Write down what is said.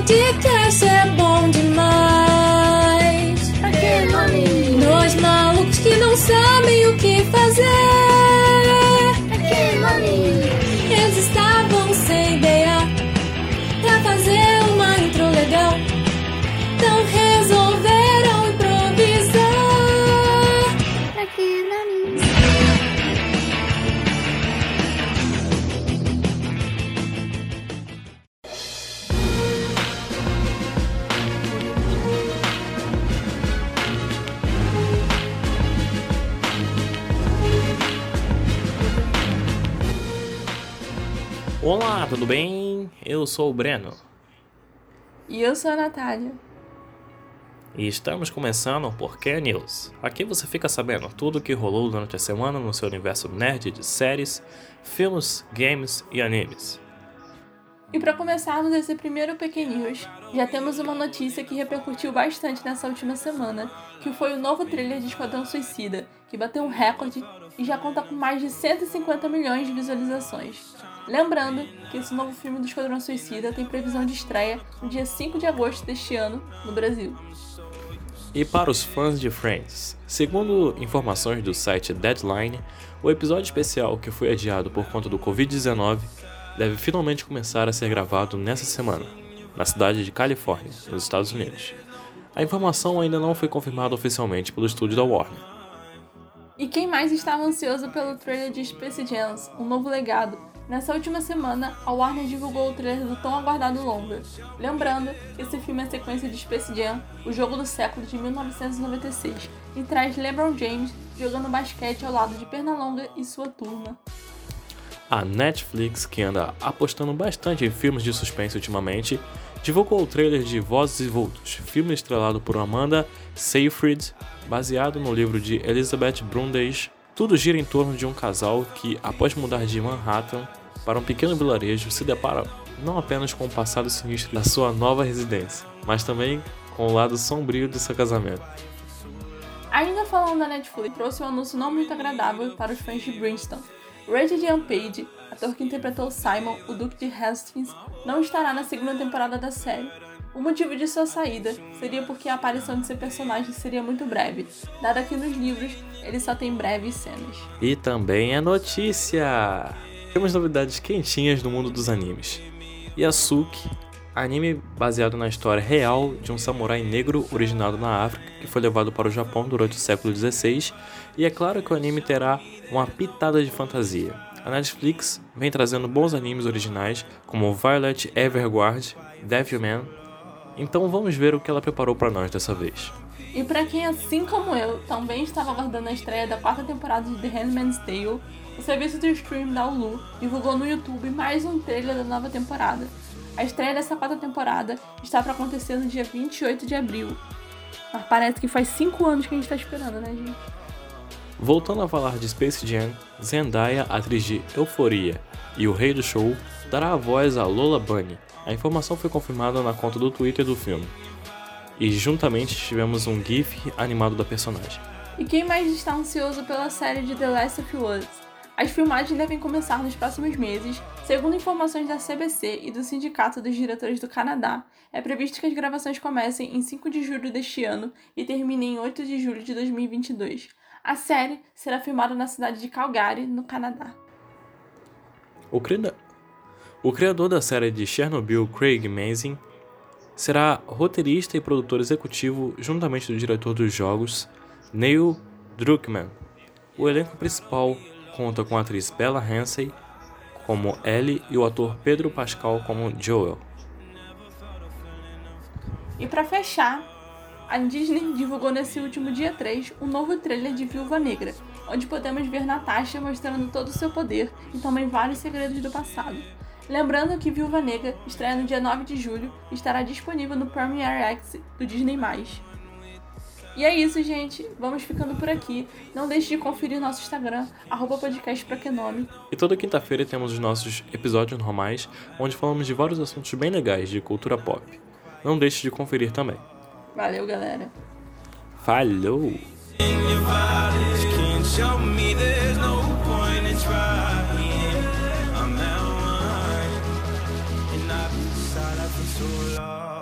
podcast é bom demais. Pra que, mami? Dois malucos que não sabem o que fazer. Olá, tudo bem? Eu sou o Breno E eu sou a Natália. e estamos começando o Porquê News. Aqui você fica sabendo tudo o que rolou durante a semana no seu universo nerd de séries, filmes, games e animes. E para começarmos esse primeiro Pequeno News, já temos uma notícia que repercutiu bastante nessa última semana, que foi o novo trailer de Esquadrão Suicida, que bateu um recorde e já conta com mais de 150 milhões de visualizações. Lembrando que esse novo filme do Esquadrão Suicida tem previsão de estreia no dia 5 de agosto deste ano no Brasil. E para os fãs de Friends, segundo informações do site Deadline, o episódio especial que foi adiado por conta do Covid-19 deve finalmente começar a ser gravado nessa semana, na cidade de Califórnia, nos Estados Unidos. A informação ainda não foi confirmada oficialmente pelo estúdio da Warner. E quem mais estava ansioso pelo trailer de Space Jam, um novo legado? Nessa última semana, a Warner divulgou o trailer do tão aguardado longa. Lembrando esse filme é a sequência de Space Jam, o jogo do século de 1996, e traz LeBron James jogando basquete ao lado de Pernalonga e sua turma. A Netflix, que anda apostando bastante em filmes de suspense ultimamente, divulgou o trailer de Vozes e Vultos, filme estrelado por Amanda Seyfried, baseado no livro de Elizabeth Brundage. Tudo gira em torno de um casal que, após mudar de Manhattan para um pequeno vilarejo, se depara não apenas com o passado sinistro da sua nova residência, mas também com o lado sombrio de seu casamento. Ainda falando da Netflix, trouxe um anúncio não muito agradável para os fãs de Brimstone. Rated Young Page, ator que interpretou Simon, o Duque de Hastings, não estará na segunda temporada da série. O motivo de sua saída seria porque a aparição de seu personagem seria muito breve, dado que nos livros ele só tem breves cenas. E também é notícia! Temos novidades quentinhas no mundo dos animes. Yasuki, anime baseado na história real de um samurai negro originado na África que foi levado para o Japão durante o século XVI, e é claro que o anime terá uma pitada de fantasia. A Netflix vem trazendo bons animes originais como Violet Evergarde, Devilman, então vamos ver o que ela preparou para nós dessa vez. E pra quem, assim como eu, também estava aguardando a estreia da quarta temporada de The Handmaid's Tale, o serviço de stream da Hulu divulgou no YouTube mais um trailer da nova temporada. A estreia dessa quarta temporada está para acontecer no dia 28 de abril. Mas parece que faz 5 anos que a gente tá esperando, né, gente? Voltando a falar de Space Jam, Zendaya, atriz de Euforia e o rei do show, dará a voz a Lola Bunny. A informação foi confirmada na conta do Twitter do filme. E juntamente tivemos um GIF animado da personagem. E quem mais está ansioso pela série de The Last of Us? As filmagens devem começar nos próximos meses, segundo informações da CBC e do Sindicato dos Diretores do Canadá. É previsto que as gravações comecem em 5 de julho deste ano e terminem em 8 de julho de 2022. A série será filmada na cidade de Calgary, no Canadá. O, cria- o criador da série de Chernobyl, Craig Mazin, será roteirista e produtor executivo juntamente do diretor dos jogos, Neil Druckmann. O elenco principal conta com a atriz Bella Ramsey como Ellie e o ator Pedro Pascal como Joel. E para fechar, a Disney divulgou nesse último dia 3 um novo trailer de Viúva Negra, onde podemos ver Natasha mostrando todo o seu poder e também vários segredos do passado. Lembrando que Viúva Negra estreia no dia 9 de julho e estará disponível no Premiere X do Disney+. E é isso, gente. Vamos ficando por aqui. Não deixe de conferir nosso Instagram, arroba podcast pra que nome. E toda quinta-feira temos os nossos episódios normais, onde falamos de vários assuntos bem legais de cultura pop. Não deixe de conferir também. Valeu, galera. Falou! So long.